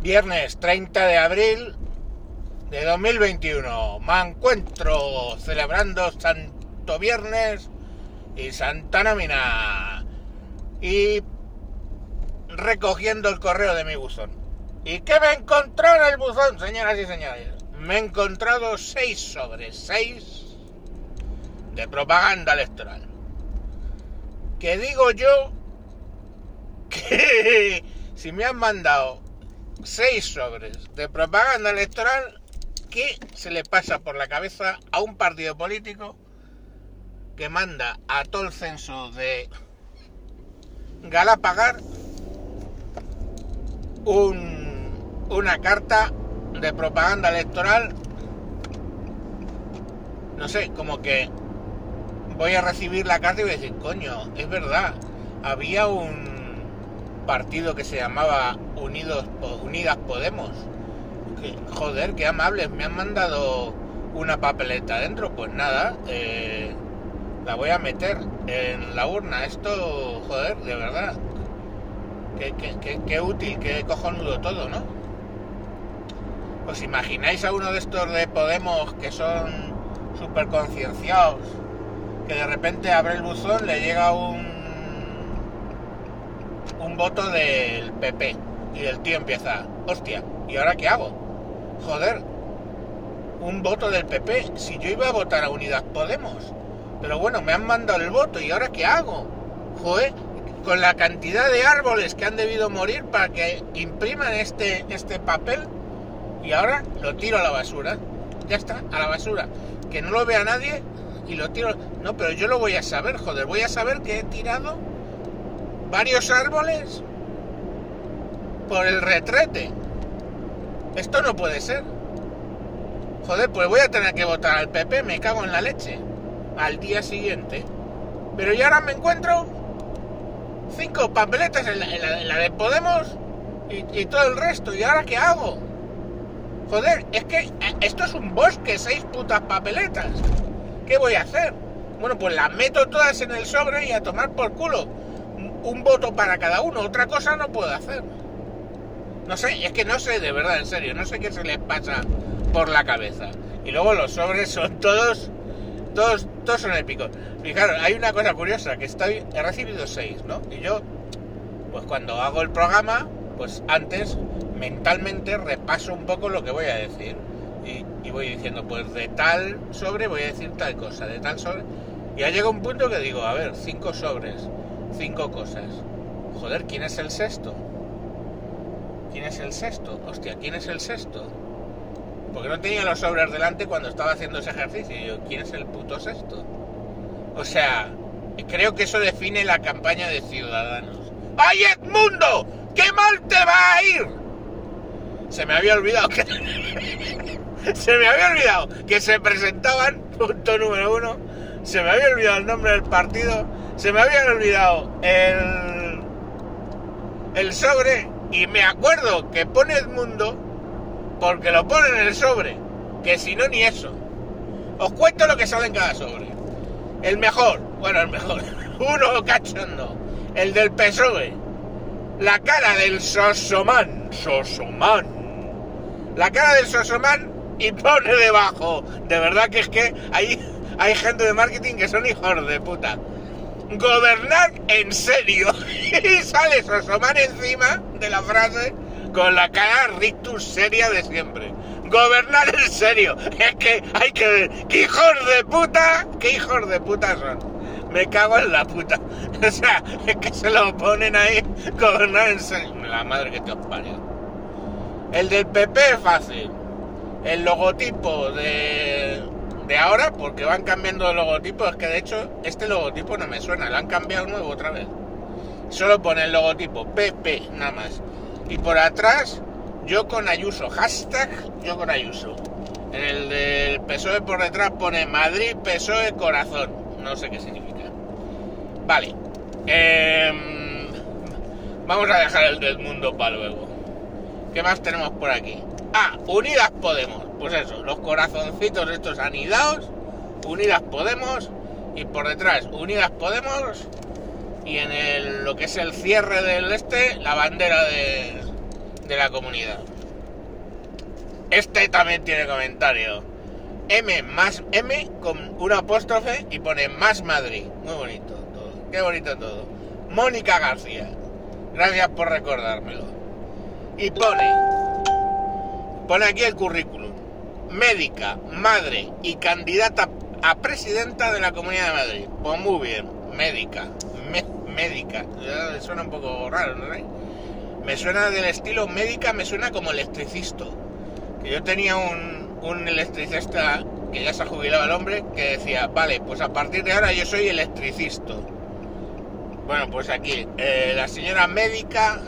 Viernes 30 de abril de 2021. Me encuentro celebrando Santo Viernes y Santa Nómina. Y recogiendo el correo de mi buzón. ¿Y qué me encontró en el buzón, señoras y señores? Me he encontrado seis sobre seis de propaganda electoral. Que digo yo que si me han mandado seis sobres de propaganda electoral, ¿qué se le pasa por la cabeza a un partido político que manda a todo el censo de Galapagar un, una carta de propaganda electoral? No sé, como que voy a recibir la carta y voy a decir, coño, es verdad, había un partido que se llamaba Unidos Unidas Podemos. Joder, qué amables, me han mandado una papeleta dentro. Pues nada, eh, la voy a meter en la urna. Esto, joder, de verdad. Qué, qué, qué útil, qué cojonudo todo, ¿no? ¿Os imagináis a uno de estos de Podemos que son súper concienciados? Que de repente abre el buzón, le llega un un voto del PP. Y el tío empieza, hostia, ¿y ahora qué hago? Joder, un voto del PP, si yo iba a votar a Unidad Podemos. Pero bueno, me han mandado el voto y ahora qué hago? Joder, con la cantidad de árboles que han debido morir para que impriman este, este papel y ahora lo tiro a la basura. Ya está, a la basura. Que no lo vea nadie y lo tiro. No, pero yo lo voy a saber, joder, voy a saber que he tirado varios árboles por el retrete. Esto no puede ser. Joder, pues voy a tener que votar al PP, me cago en la leche. Al día siguiente. Pero ya ahora me encuentro cinco papeletas en la, de Podemos y, todo el resto. ¿Y ahora qué hago? Joder, es que eh, esto es un bosque, seis putas papeletas. ¿Qué voy a hacer? Bueno, pues las meto todas en el sobre y a tomar por culo un voto para cada uno, otra cosa no puedo hacer. No sé, es que no sé, de verdad, en serio, no sé qué se les pasa por la cabeza. Y luego los sobres son todos, todos, todos son épicos. Fijaros, hay una cosa curiosa, que estoy, he recibido seis, ¿no? Y yo, pues cuando hago el programa, pues antes mentalmente repaso un poco lo que voy a decir. Y, y voy diciendo, pues de tal sobre voy a decir tal cosa, de tal sobre... Y ya llega un punto que digo, a ver, cinco sobres cinco cosas. Joder, ¿quién es el sexto? ¿Quién es el sexto? Hostia, ¿quién es el sexto? Porque no tenía los sobres delante cuando estaba haciendo ese ejercicio. Y yo, ¿quién es el puto sexto? O sea, creo que eso define la campaña de Ciudadanos. ¡Ay, Edmundo! ¡Qué mal te va a ir! Se me había olvidado que... se me había olvidado que se presentaban, punto número uno, se me había olvidado el nombre del partido se me había olvidado el, el sobre y me acuerdo que pone Edmundo porque lo pone en el sobre, que si no ni eso. Os cuento lo que sale en cada sobre. El mejor, bueno, el mejor, uno cachondo, el del PSOE, la cara del Sosomán, Sosomán, la cara del Sosomán y pone debajo, de verdad que es que hay, hay gente de marketing que son hijos de puta gobernar en serio. y sale Sosomán encima de la frase con la cara rictus seria de siempre. Gobernar en serio. Es que hay que ver. ¿Qué hijos de puta? ¿Qué hijos de puta son? Me cago en la puta. O sea, es que se lo ponen ahí. Gobernar en serio. La madre que te os parió. El del PP es fácil. El logotipo de de ahora, porque van cambiando de logotipo, es que de hecho este logotipo no me suena, lo han cambiado nuevo otra vez. Solo pone el logotipo PP, nada más. Y por atrás, yo con Ayuso, hashtag yo con Ayuso. En el del PSOE por detrás pone Madrid PSOE Corazón. No sé qué significa. Vale. Em, vamos a dejar el del mundo para luego. ¿Qué más tenemos por aquí? Ah, Unidas Podemos pues eso, los corazoncitos estos anidados, Unidas Podemos, y por detrás Unidas Podemos, y en el, lo que es el cierre del este, la bandera de, de la comunidad. Este también tiene comentario. M más M con una apóstrofe y pone más Madrid. Muy bonito todo. Qué bonito todo. Mónica García. Gracias por recordármelo. Y pone. Pone aquí el currículum. Médica, madre y candidata a presidenta de la Comunidad de Madrid. Pues muy bien. Médica. médica. Suena un poco raro, ¿no? Me suena del estilo médica, me suena como electricista. Que yo tenía un, un electricista que ya se ha jubilado el hombre que decía, vale, pues a partir de ahora yo soy electricista. Bueno, pues aquí, eh, la señora médica,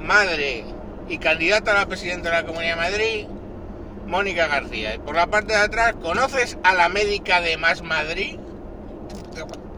madre y candidata a la presidenta de la Comunidad de Madrid, Mónica García. Por la parte de atrás, ¿conoces a la médica de Más Madrid?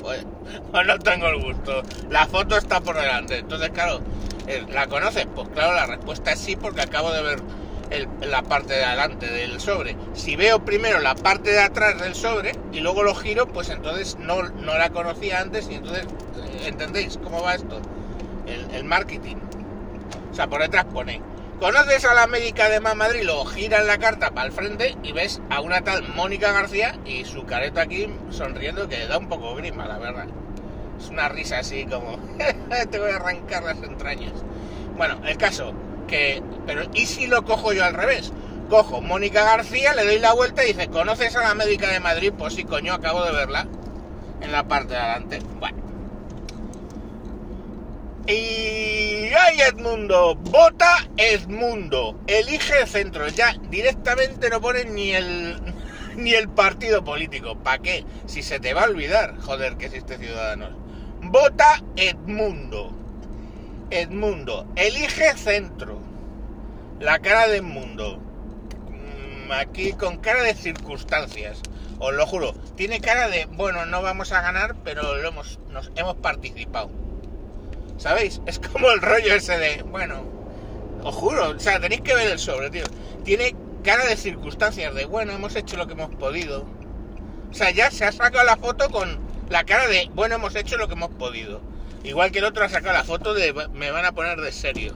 Pues, pues no tengo el gusto. La foto está por delante. Entonces, claro, eh, ¿la conoces? Pues claro, la respuesta es sí, porque acabo de ver la parte de adelante del sobre. Si veo primero la parte de atrás del sobre y luego lo giro, pues entonces no, no la conocía antes y entonces, eh, ¿entendéis cómo va esto? El, el, marketing. O sea, por detrás pone, ¿conoces a la médica de Más Madrid? Luego giras la carta para el frente y ves a una tal Mónica García y su careta aquí sonriendo que da un poco grima, la verdad. Es una risa así como, te voy a arrancar las entrañas. Bueno, el caso, pero ¿y si lo cojo yo al revés? Cojo Mónica García, le doy la vuelta y dice, ¿conoces a la médica de Madrid? Pues sí, coño, acabo de verla en la parte de adelante. Bueno. Y ay Edmundo, vota Edmundo, elige el centro. Ya directamente no ponen ni el ni el partido político. ¿Para qué? Si se te va a olvidar, joder, que existe Ciudadanos. Vota Edmundo. Edmundo, elige centro. La cara de Edmundo. Mm, aquí con cara de circunstancias. Os lo juro. Tiene cara de, bueno, no vamos a ganar, pero lo hemos, nos hemos participado. ¿Sabéis? Es como el rollo ese de, bueno, os juro, o sea, tenéis que ver el sobre, tío. Tiene cara de circunstancias, de, bueno, hemos hecho lo que hemos podido. O sea, ya se ha sacado la foto con la cara de, bueno, hemos hecho lo que hemos podido. Igual que el otro ha sacado la foto de me van a poner de serio.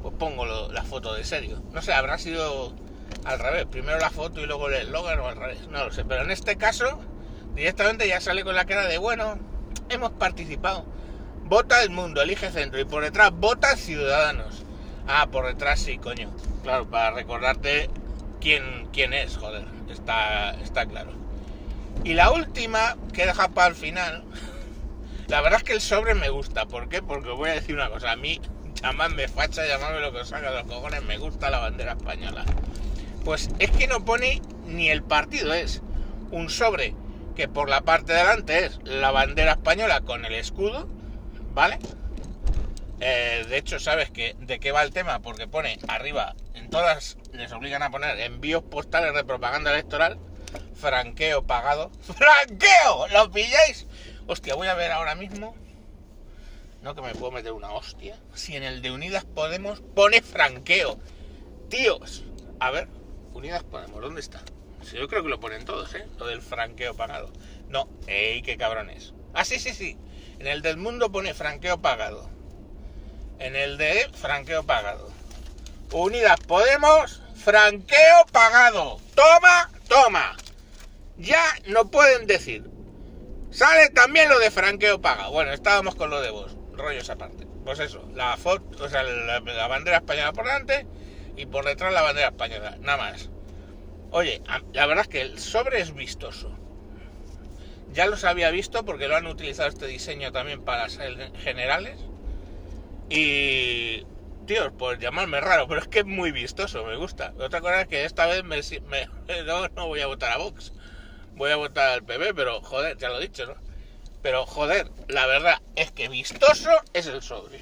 Pues pongo la foto de serio. No sé, habrá sido al revés. Primero la foto y luego el eslogan o al revés. No lo sé. Pero en este caso, directamente ya sale con la cara de bueno, hemos participado. Vota el mundo, elige centro. Y por detrás, vota ciudadanos. Ah, por detrás sí, coño. Claro, para recordarte quién, quién es, joder. Está, está claro. Y la última, que deja para el final, la verdad es que el sobre me gusta. ¿Por qué? Porque voy a decir una cosa. A mí, llamadme facha, llamadme lo que os haga los cojones, me gusta la bandera española. Pues es que no pone ni el partido, es un sobre que por la parte de delante es la bandera española con el escudo, ¿vale? Eh, de hecho, sabes que de qué va el tema, porque pone arriba, en todas les obligan a poner envíos postales de propaganda electoral, franqueo pagado. ¡Franqueo! ¿Lo pilláis? Hostia, voy a ver ahora mismo. No que me puedo meter una hostia. Si en el de Unidas Podemos pone franqueo. Tíos. A ver, Unidas Podemos, ¿dónde está? Yo creo que lo ponen todos, ¿eh? Lo del franqueo pagado. No, ¡ey, qué cabrones! Ah, sí, sí, sí. En el del mundo pone franqueo pagado. En el de franqueo pagado. Unidas Podemos, franqueo pagado. Toma, toma. Ya no pueden decir Sale también lo de franqueo paga. Bueno, estábamos con lo de vos, rollos aparte. Pues eso, la foto, o sea, la, bandera española por delante y por detrás la bandera española, nada más. Oye, la verdad es que el sobre es vistoso. Ya los había visto porque lo han utilizado este diseño también para ser generales. Y, tío, pues llamarme raro, pero es que es muy vistoso, me gusta. Otra cosa es que esta vez me, no, no voy a votar a Vox voy a votar al PP, pero joder, ya lo he dicho, ¿no? Pero joder, la verdad es que vistoso es el sobre.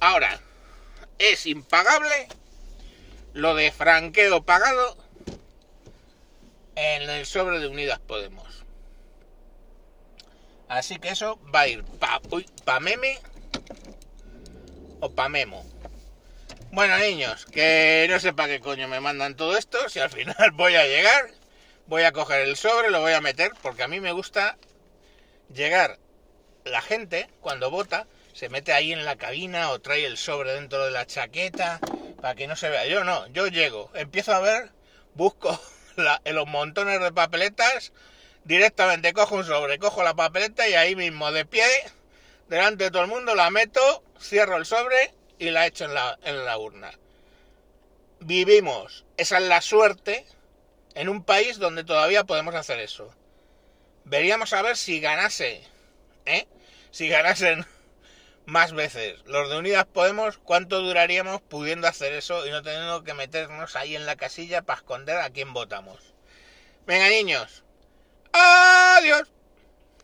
Ahora, es impagable lo de franqueo pagado en el sobre de Unidas Podemos. Así que eso va a ir pa, pa meme o pa memo. Bueno, niños, que no sé para qué coño me mandan todo esto, si al final voy a llegar voy a coger el sobre, lo voy a meter, porque a mí me gusta llegar, la gente cuando vota se mete ahí en la cabina o trae el sobre dentro de la chaqueta Para que no se vea. Yo no, yo llego, empiezo a ver, busco la- los montones de papeletas, directamente cojo un sobre, cojo la papeleta y ahí mismo de pie, delante de todo el mundo, la meto, cierro el sobre y la echo en la, en la urna. Vivimos, esa es la suerte, en un país donde todavía podemos hacer eso. Veríamos a ver si ganase, ¿eh? Si ganasen más veces los de Unidas Podemos, cuánto duraríamos pudiendo hacer eso y no teniendo que meternos ahí en la casilla para esconder a quién votamos. Venga, niños. Adiós.